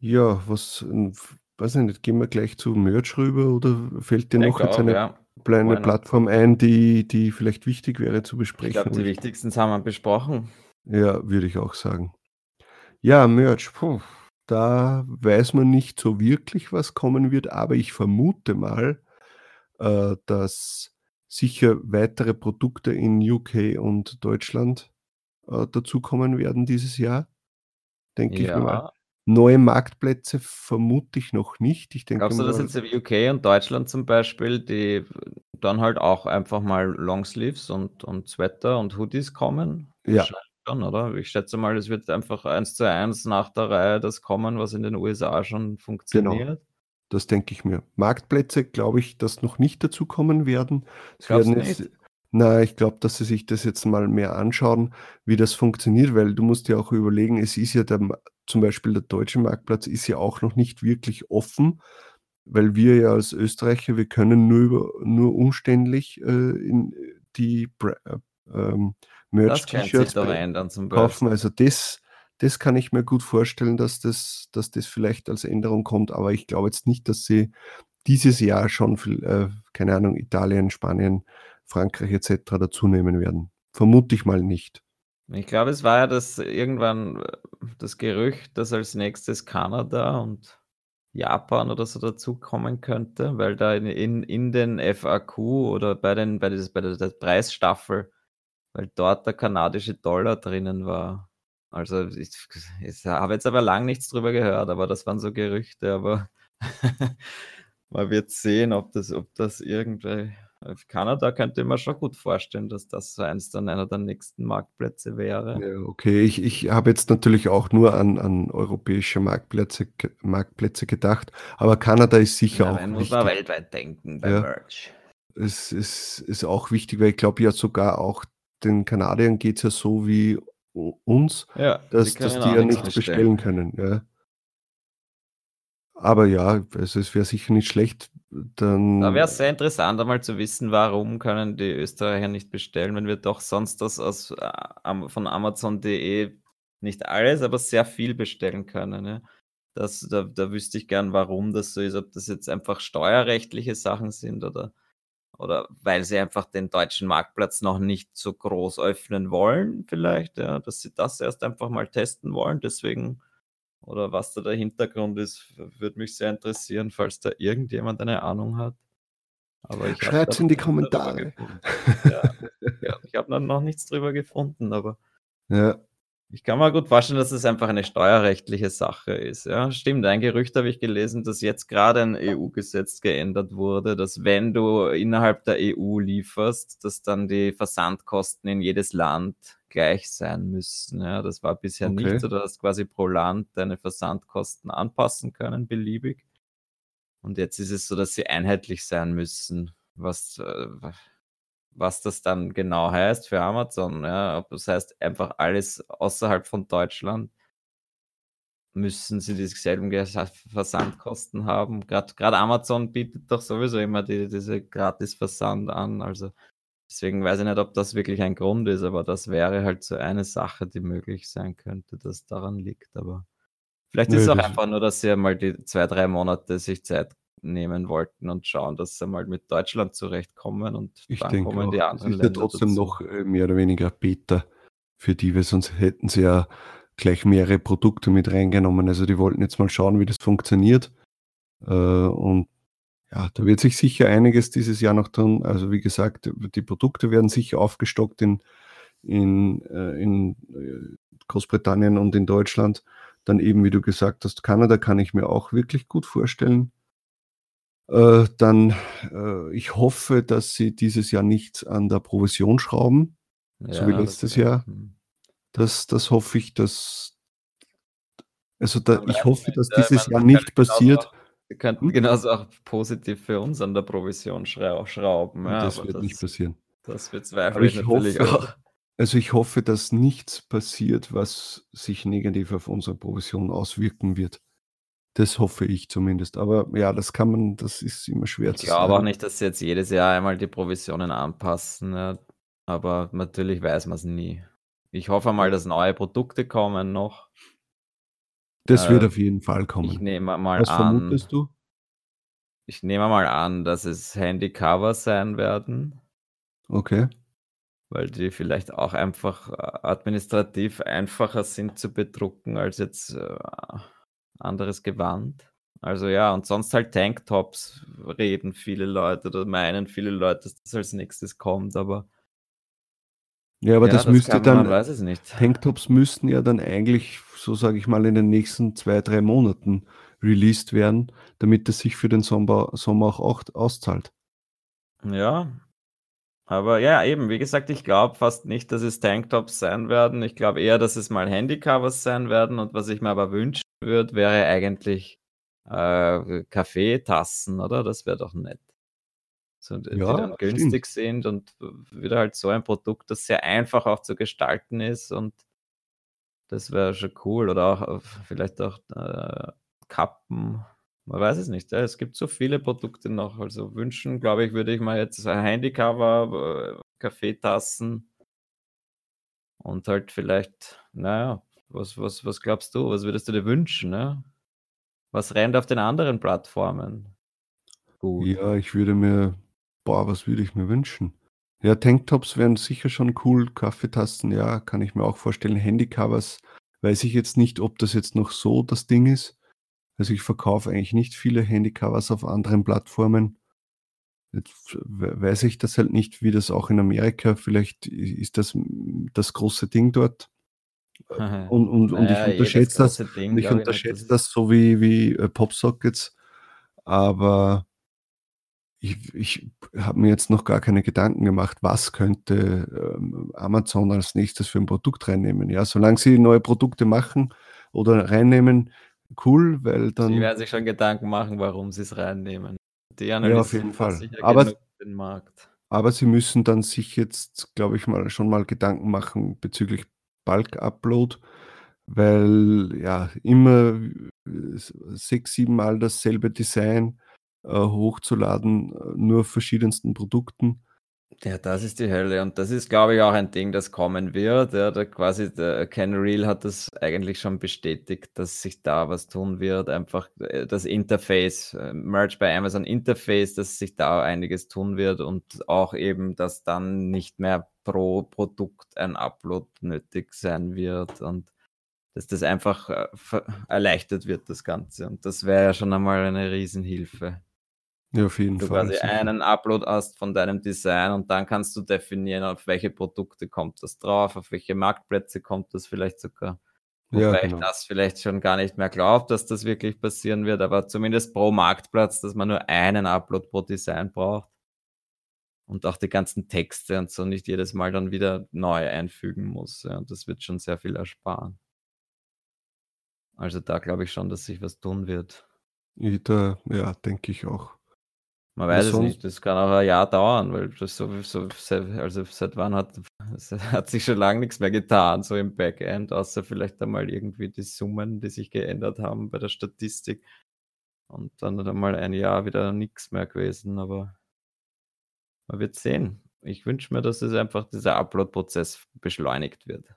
Ja, was, weiß ich nicht, gehen wir gleich zu Merch rüber oder fällt dir noch jetzt eine ja. kleine? Plattform ein, die die vielleicht wichtig wäre zu Ich besprechen, glaube, wo die ich wichtigsten haben wir besprochen. Ja, würde ich auch sagen. Ja, Merch, puh, da weiß man nicht so wirklich, was kommen wird, aber ich vermute mal, äh, dass sicher weitere Produkte in UK und Deutschland, äh, dazukommen werden dieses Jahr, denke ich mir mal. Ja. Neue Marktplätze vermute ich noch nicht. Ich denke Glaubst du, dass jetzt in UK und Deutschland zum Beispiel, die dann halt auch einfach mal Longsleeves und und Sweater und Hoodies kommen? Ja. Schon, oder? Ich schätze mal, es wird einfach eins zu eins nach der Reihe das kommen, was in den USA schon Genau, funktioniert. das denke ich mir. Marktplätze glaube ich, dass noch nicht dazukommen werden. Es werden jetzt nicht? na, ich glaube, dass sie sich das jetzt mal mehr anschauen, wie das funktioniert, weil du musst dir auch überlegen, es ist ja der zum Beispiel der deutsche Marktplatz ist ja auch noch nicht wirklich offen. weil wir ja als Österreicher, wir können nur über nur umständlich, äh, in die Bra äh, ähm, Merch-T-Shirts kaufen. Also das das kann ich mir gut vorstellen, dass das dass das vielleicht als Änderung kommt, aber ich glaube jetzt nicht, dass sie dieses Jahr schon viel äh, keine Ahnung, Italien, Spanien, Frankreich et cetera dazunehmen werden. Vermute ich mal nicht. Ich glaube, es war ja das irgendwann äh, das Gerücht, dass als Nächstes Kanada und Japan oder so dazukommen könnte, weil da in in in den FAQ oder bei den bei dieses bei der Preisstaffel weil dort der kanadische Dollar drinnen war. Also, ich ich habe jetzt aber lang nichts drüber gehört, aber das waren so Gerüchte, aber man wird sehen, ob das ob das irgendwel äh, Kanada könnte ich mir schon gut vorstellen, dass das so eins dann einer der nächsten Marktplätze wäre. Ja, okay. Ich ich habe jetzt natürlich auch nur an an europäische Marktplätze Marktplätze gedacht, aber Kanada ist sicher Ja, auch man muss man weltweit denken bei Ja. Merch. Es es ist auch wichtig, weil ich glaube ja sogar auch den Kanadiern geht's ja so wie uns, Ja, die dass dass können die ja nichts bestellen bestellen. können, ja. Aber ja, also es wäre sicher nicht schlecht, Da dann wäre es sehr interessant, einmal zu wissen, warum können die Österreicher nicht bestellen, wenn wir doch sonst das aus äh, von Amazon.de nicht alles, aber sehr viel bestellen können, ja. Das da da wüsste ich gern, warum das so ist, ob das jetzt einfach steuerrechtliche Sachen sind oder oder weil sie einfach den deutschen Marktplatz noch nicht so groß öffnen wollen vielleicht, ja, dass sie das erst einfach mal testen wollen, deswegen oder was da der Hintergrund ist, würde mich sehr interessieren, falls da irgendjemand eine Ahnung hat. Aber da Schreibt's in die Kommentare. Ja, ja, ich habe noch nichts drüber gefunden, aber Ja. Ich kann mir gut vorstellen, dass es einfach eine steuerrechtliche Sache ist, ja. Stimmt, ein Gerücht habe ich gelesen, dass jetzt grade ein EU-Gesetz geändert wurde, dass wenn du innerhalb der EU lieferst, dass dann die Versandkosten in jedes Land gleich sein müssen, ja. Das war bisher nicht Okay. so. Du hast quasi pro Land deine Versandkosten anpassen können beliebig. Und jetzt ist es so, dass sie einheitlich sein müssen, was, äh, was das dann genau heißt für Amazon, ja, ob das heißt, einfach alles außerhalb von Deutschland müssen sie dieselben Versandkosten haben. Grad Amazon bietet doch sowieso immer die diese Gratisversand an. Also, deswegen weiß ich nicht, ob das wirklich ein Grund ist, aber das wäre halt so eine Sache, die möglich sein könnte, dass daran liegt. Aber vielleicht ist es Nö, auch einfach nur, dass sie einmal die 2, 3 Monate sich Zeit nehmen wollten und schauen, dass sie mal mit Deutschland zurechtkommen und Ich dann kommen die auch. Es anderen ist ja Länder trotzdem dazu. noch, äh, mehr oder weniger Beta für die, weil sonst hätten sie ja gleich mehrere Produkte mit reingenommen. Also, die wollten jetzt mal schauen, wie das funktioniert. Äh, und ja, da wird sich sicher einiges dieses Jahr noch tun. Also, wie gesagt, die Produkte werden sicher aufgestockt in in äh, in, Großbritannien und in Deutschland. Dann eben, wie du gesagt hast, Kanada kann ich mir auch wirklich gut vorstellen. Äh, dann, äh, ich hoffe, dass sie dieses Jahr nicht an der Provision schrauben, so wie Ja, das letztes wäre Jahr. mhm. Das das hoffe ich, dass also, da ich hoffe, nicht, dass ja, dieses Jahr nicht passiert. sie könnten Hm? genauso auch positiv für uns an der Provision schrau schrauben, ja, Das wird nicht das passieren. das bezweifle ich ich natürlich hoffe auch. also, ich hoffe, dass nichts passiert, was sich negativ auf unsere Provision auswirken wird. Das hoffe ich zumindest. Aber ja, das kann man das ist immer schwer Ich zu glaube auch sagen. nicht, dass sie jetzt jedes Jahr einmal die Provisionen anpassen, ja, aber natürlich weiß man's nie. Ich hoffe mal, dass neue Produkte kommen noch. Das wird Äh, auf jeden Fall ich kommen. nehme mal Was an vermutest du? ich nehme mal an, dass es Handycover sein werden. Okay. Weil die vielleicht auch einfach, äh, administrativ einfacher sind zu bedrucken als jetzt, äh, anderes Gewand. Also, ja, und sonst halt Tanktops reden viele Leute oder meinen viele Leute, dass das als Nächstes kommt, aber Ja, aber ja, das das müsste kann man dann weiß es nicht. Tanktops müssten ja dann eigentlich, so sage ich mal, in den nächsten 2, 3 Monaten released werden, damit es sich für den Sommer Sommer auch auszahlt. Ja, aber ja, eben, wie gesagt, ich glaube fast nicht, dass es Tanktops sein werden. Ich glaube eher, dass es mal Handycovers sein werden und was ich mir aber wünschen würde, wäre eigentlich, äh, Kaffeetassen, oder? Das wäre doch nett. So, d die Ja, dann stimmt. günstig sind und wieder halt so ein Produkt, das sehr einfach auch zu gestalten ist und das wäre schon cool oder auch, äh, vielleicht auch, äh, Kappen Man weiß es nicht, ja. Es gibt so viele Produkte noch. Also wünschen, glaube ich, würde ich mir jetzt ein Handycover, äh, Kaffeetassen und halt vielleicht, na ja, was was was glaubst du? Was würdest du dir wünschen, ne? Was rennt auf den anderen Plattformen gut? Ja, ich würde mir boah, was würde ich mir wünschen? Ja, Tanktops wären sicher schon cool, Kaffeetassen, ja, kann ich mir auch vorstellen. Handycovers weiß ich jetzt nicht, ob das jetzt noch so das Ding ist. Also, ich verkaufe eigentlich nicht viele Handycovers auf anderen Plattformen. Jetzt weiß ich das halt nicht, wie das auch in Amerika vielleicht ist das, das große Ding dort. Äh, und und und ich unterschätze das Ding ich nicht, unterschätze es das so wie wie, äh, Popsockets, aber ich ich habe mir jetzt noch gar keine Gedanken gemacht, was könnte, ähm, Amazon als Nächstes für 'n Produkt reinnehmen. Ja, solange sie neue Produkte machen oder reinnehmen, cool, weil Sie dann werden sich schon Gedanken machen, warum sie's reinnehmen. Die Ja, auf jeden Fall. Aber den Markt. aber sie müssen dann sich jetzt, glaube ich mal schon mal Gedanken machen bezüglich Bulk Upload, weil ja immer s 6, 7 Mal dasselbe Design, äh, hochzuladen, äh, nur auf verschiedensten Produkten. Ja, das ist die Hölle und das ist, glaube ich, auch ein Ding, das kommen wird, ja, da quasi der Ken Real hat das eigentlich schon bestätigt, dass sich da was tun wird. Einfach, äh, das Interface, äh, Merch bei Amazon Interface, dass sich da einiges tun wird und auch eben, dass dann nicht mehr pro Produkt ein Upload nötig sein wird und dass das einfach, äh, erleichtert wird, das Ganze. Und das wäre ja schon einmal eine Riesenhilfe. Ja, auf jeden Du Fall, quasi einen Upload hast von deinem Design und dann kannst du definieren, auf welche Produkte kommt das drauf, auf welche Marktplätze kommt das vielleicht sogar. Ja, Wobei ich genau. das vielleicht schon gar nicht mehr glaube, dass das wirklich passieren wird, aber zumindest pro Marktplatz, dass man nur einen Upload pro Design braucht. Und auch die ganzen Texte und so nicht jedes Mal dann wieder neu einfügen muss, ja. Das wird schon sehr viel ersparen. Also, da glaube ich schon, dass sich was tun wird. Da ja, denke ich auch. Man weiß es nicht, das kann auch ein Jahr dauern, weil das sowieso seit also, seit wann hat hat sich schon lang nix mehr getan, so im Backend, außer vielleicht einmal irgendwie die Summen, die sich geändert haben bei der Statistik. Und dann hat einmal ein Jahr wieder nix mehr gewesen, aber man wird sehen. Ich wünsche mir, dass es einfach dieser Upload-Prozess beschleunigt wird.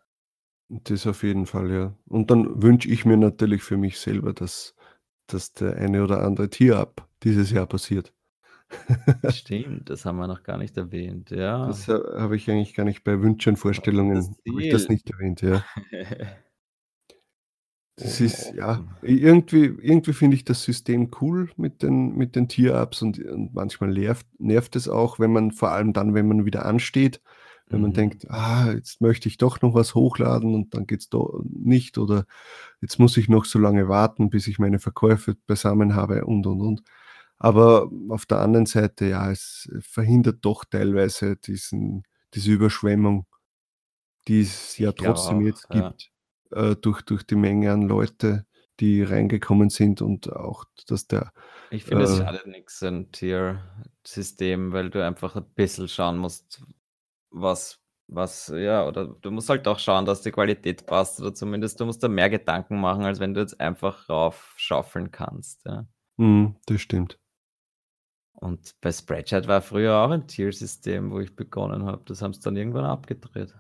Das auf jeden Fall, ja. Und dann wünsche ich mir natürlich für mich selber, dass dass der eine oder andere Tier-Up dieses Jahr passiert. Stimmt, das haben wir noch gar nicht erwähnt, ja. Das, äh, habe ich eigentlich gar nicht bei Wünschen, Vorstellungen habe ich das nicht erwähnt, ja. Das ist ja, oben. irgendwie irgendwie finde ich das System cool mit den mit den Tier-Ups und und manchmal nervt nervt es auch, wenn man vor allem dann, wenn man wieder ansteht, wenn man Mhm. denkt: „Ah, jetzt möchte ich doch noch was hochladen und dann geht's do nicht“ oder „jetzt muss ich noch so lange warten, bis ich meine Verkäufe beisammen habe“ und, und, und. Aber auf der anderen Seite, ja, es verhindert doch teilweise diesen diese Überschwemmung, die es ja trotzdem auch, jetzt ja. gibt, äh, durch durch die Menge an Leute, die reingekommen sind und auch, dass der, Ich finde, es äh schadet nix, ein Tier-System, weil du einfach 'n bisschen schauen musst, was was ja, oder du musst halt auch schauen, dass die Qualität passt oder zumindest du musst da mehr Gedanken machen, als wenn du jetzt einfach raufschaufeln kannst, ja. Mhm, das stimmt. Und bei Spreadshirt war früher auch ein Tiersystem, wo ich begonnen habe. Das haben sie dann irgendwann abgedreht.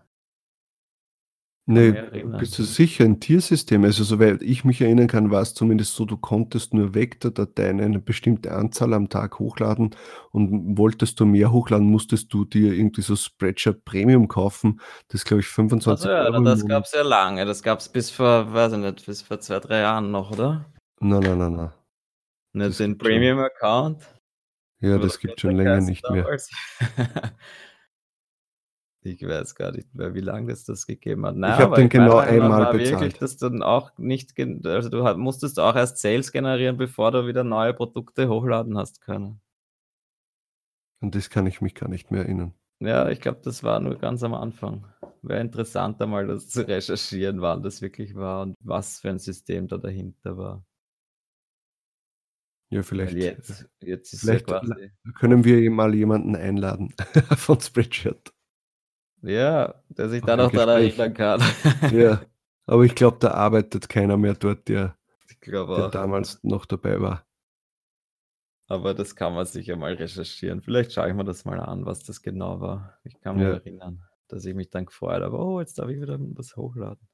Ne, mich bist du sicher, 'n Tiersystem? Also, soweit ich mich erinnern kann, war's zumindest so, du konntest nur Vektordateien eine bestimmte Anzahl am Tag hochladen und wolltest du mehr hochladen, musstest du dir irgendwie so Spreadshirt Premium kaufen, das glaube ich Ach so, 25 ja, Euro das Monat gab's ja lange. Das gab's bis vor weiß ich nicht, bis vor 2, 3 Jahren noch, oder? Na, na, na, na. Nicht Das den Premium-Account? Ja, das gibt der schon länger nicht mehr. Ich weiß gar nicht mehr, wie lang es das gegeben hat. Na Ich habe den genau einmal war wirklich, bezahlt. dass dann auch nicht also, du musstest auch erst Sales generieren, bevor du wieder neue Produkte hochladen hast können. An das kann ich mich gar nicht mehr erinnern. Ja, ich glaube, das war nur ganz am Anfang. Wäre interessant, da mal das zu recherchieren, wann das wirklich war und was für 'n System da dahinter war. Ja, Weil vielleicht äh, jetzt jetzt ist ja vielleicht quasi können wir ja mal jemanden einladen von Spreadshirt. Ja, der sich Auf da ein noch dran Gespräch. erinnern kann. Ja, aber ich glaube, da arbeitet keiner mehr dort, der der auch. damals noch dabei war. Aber das kann man sicher mal recherchieren. Vielleicht schaue ich mir das mal an, was das genau war. Ich kann mich Ja. erinnern, dass ich mich dann gefreut habe: „Oh, jetzt darf ich wieder was hochladen.“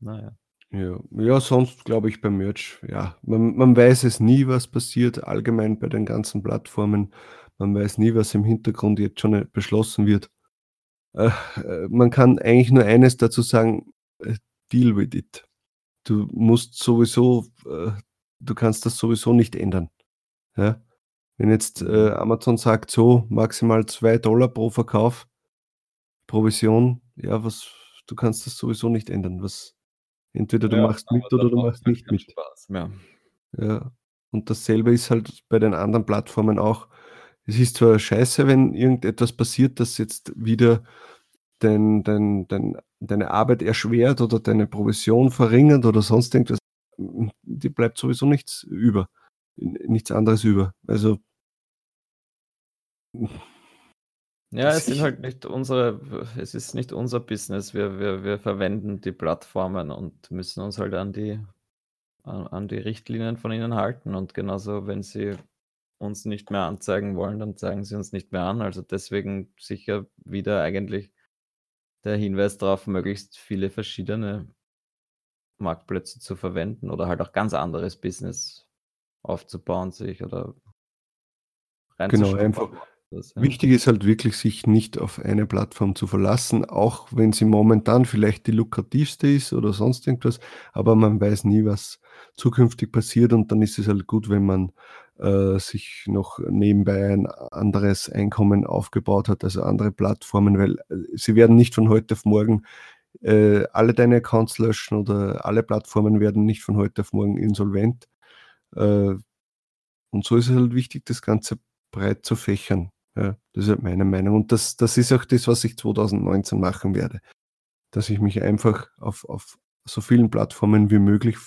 Na ja. Ja. Sonst glaube ich beim Merch, ja, man man weiß es nie, was passiert, allgemein bei den ganzen Plattformen. Man weiß nie, was im Hintergrund jetzt schon, äh, beschlossen wird. Äh, äh, man kann eigentlich nur eines dazu sagen, äh, deal with it. Du musst sowieso äh, du kannst das sowieso nicht ändern, ja? Wenn jetzt, äh, Mhm. Amazon sagt: „So, maximal 2 pro Verkauf Provision“, ja, was du kannst das sowieso nicht ändern. Was entweder du Ja, machst mit oder du machst nicht mit. Spaß mehr. Ja. Und dasselbe ist halt bei den anderen Plattformen auch. Es ist zwar scheiße, wenn irgendetwas passiert, das jetzt wieder dein dein dein deine Arbeit erschwert oder deine Provision verringert oder sonst irgendwas. Dir bleibt sowieso nichts über nichts anderes über. Also Ja, es sind halt nicht unsere es ist nicht unser Business. Wir wir wir verwenden die Plattformen und müssen uns halt an die a an die Richtlinien von ihnen halten. Und genauso, wenn sie uns nicht mehr anzeigen wollen, dann zeigen sie uns nicht mehr an. Also, deswegen sicher wieder eigentlich der Hinweis drauf, möglichst viele verschiedene Marktplätze zu verwenden oder halt auch ganz anderes Business aufzubauen sich oder Genau, einfach woanders, ja. wichtig ist halt wirklich, sich nicht auf eine Plattform zu verlassen, auch wenn sie momentan vielleicht die lukrativste ist oder sonst irgendwas, aber man weiß nie, was zukünftig passiert und dann ist es halt gut, wenn man, äh, sich noch nebenbei ein anderes Einkommen aufgebaut hat, also andere Plattformen, weil, äh, sie werden nicht von heute auf morgen, äh, alle deine Accounts löschen oder alle Plattformen werden nicht von heute auf morgen insolvent. Äh, und so ist es halt wichtig, das Ganze breit zu fächern, ja? Das ist halt meine Meinung. Und das das ist auch das, was ich 2019 machen werde, dass ich mich einfach auf auf so vielen Plattformen wie möglich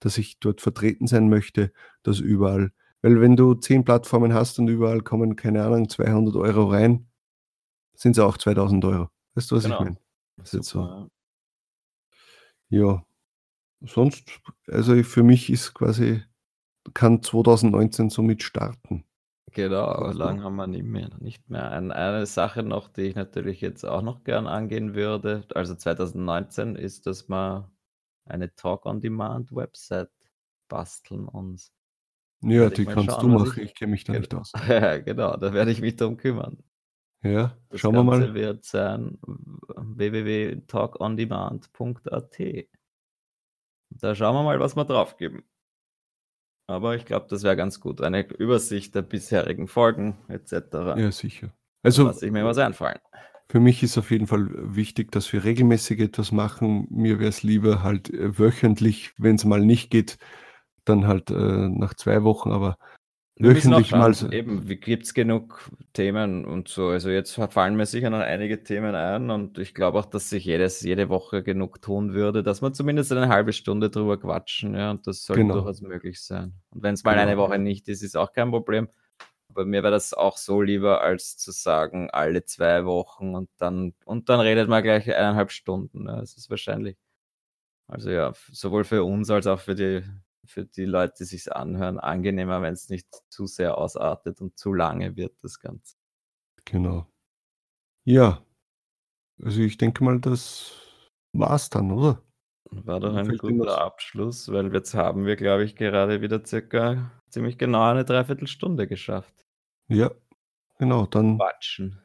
dass ich dort vertreten sein möchte, dass überall weil wenn du 10 Plattformen hast und überall kommen, keine Ahnung, 200 € rein, sind's auch 2.000 €. Weißt du, was ich Genau. meine? Ist jetzt so. Ja. Sonst also, ich für mich ist quasi kann 2019 somit starten. Genau, Also lang haben wir nicht mehr nicht mehr. Ein eine Sache noch, die ich natürlich jetzt auch noch gern angehen würde, also 2019, ist, dass wir eine Talk-on-Demand-Website basteln und Ja, werde die kannst schauen, du was ich machen, ich kenne mich da nicht aus. genau, da werde ich mich drum kümmern. Ja, Das schauen wir Ganze mal. wird sein www.talkondemand.at. Da schauen wir mal, was wir draufgeben. Aber ich glaube, das wäre ganz gut. Eine Übersicht der bisherigen Folgen et cetera. Ja, sicher. Also, lasse ich mir was einfallen. für mich ist auf jeden Fall wichtig, dass wir regelmäßig etwas machen. Mir wäre es lieber halt, äh, wöchentlich, wenn's mal nicht geht, dann halt, äh, nach 2 Wochen, aber Wir wöchentlich mal schauen, so eben, wie gibt's genug Themen und so. Also, jetzt fa fallen mir sicher noch einige Themen ein und ich glaube auch, dass sich jedes jede Woche genug tun würde, dass wir zumindest eine 1/2 Stunde drüber quatschen, ja, und das sollte Genau. durchaus möglich sein. Und wenn's mal eine Genau. Woche nicht ist, ist auch kein Problem. Aber mir wäre das auch so lieber, als zu sagen, alle 2 Wochen und dann und dann redet man gleich 1 1/2 Stunden, ne? Das ist wahrscheinlich also, ja, sowohl für uns als auch für die für die Leute, die sich's anhören, angenehmer, wenn's nicht zu sehr ausartet und zu lange wird, das Ganze. Genau. Ja. Also, ich denke mal, das war's dann, oder? War doch ein guter Abschluss, weil jetzt haben wir, glaube ich, gerade wieder circa ziemlich genau eine 3/4 Stunde geschafft. Ja, genau, dann Quatschen.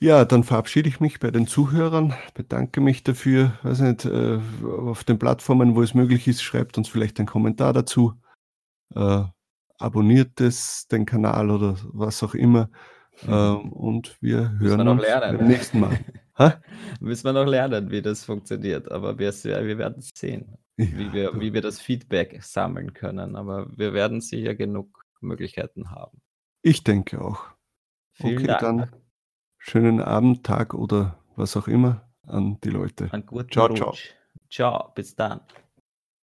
Ja, dann verabschiede ich mich bei den Zuhörern, bedanke mich dafür. Weiß nicht, äh, auf den Plattformen, wo es möglich ist, schreibt uns vielleicht einen Kommentar dazu. Äh, abonniert es den Kanal oder was auch immer. Ähm, und wir wir hören noch uns lernen. beim nächsten Mal. Müssen wir noch lernen, wie das funktioniert, aber wir wir werden's sehen, wie Ja, wir du wie wir das Feedback sammeln können, aber wir werden sicher genug Möglichkeiten haben. Ich denke auch. Vielen Okay, Dank. dann schönen Abend, Tag oder was auch immer an die Leute. Einen guten tschau. Rutsch. Tschau, bis dann.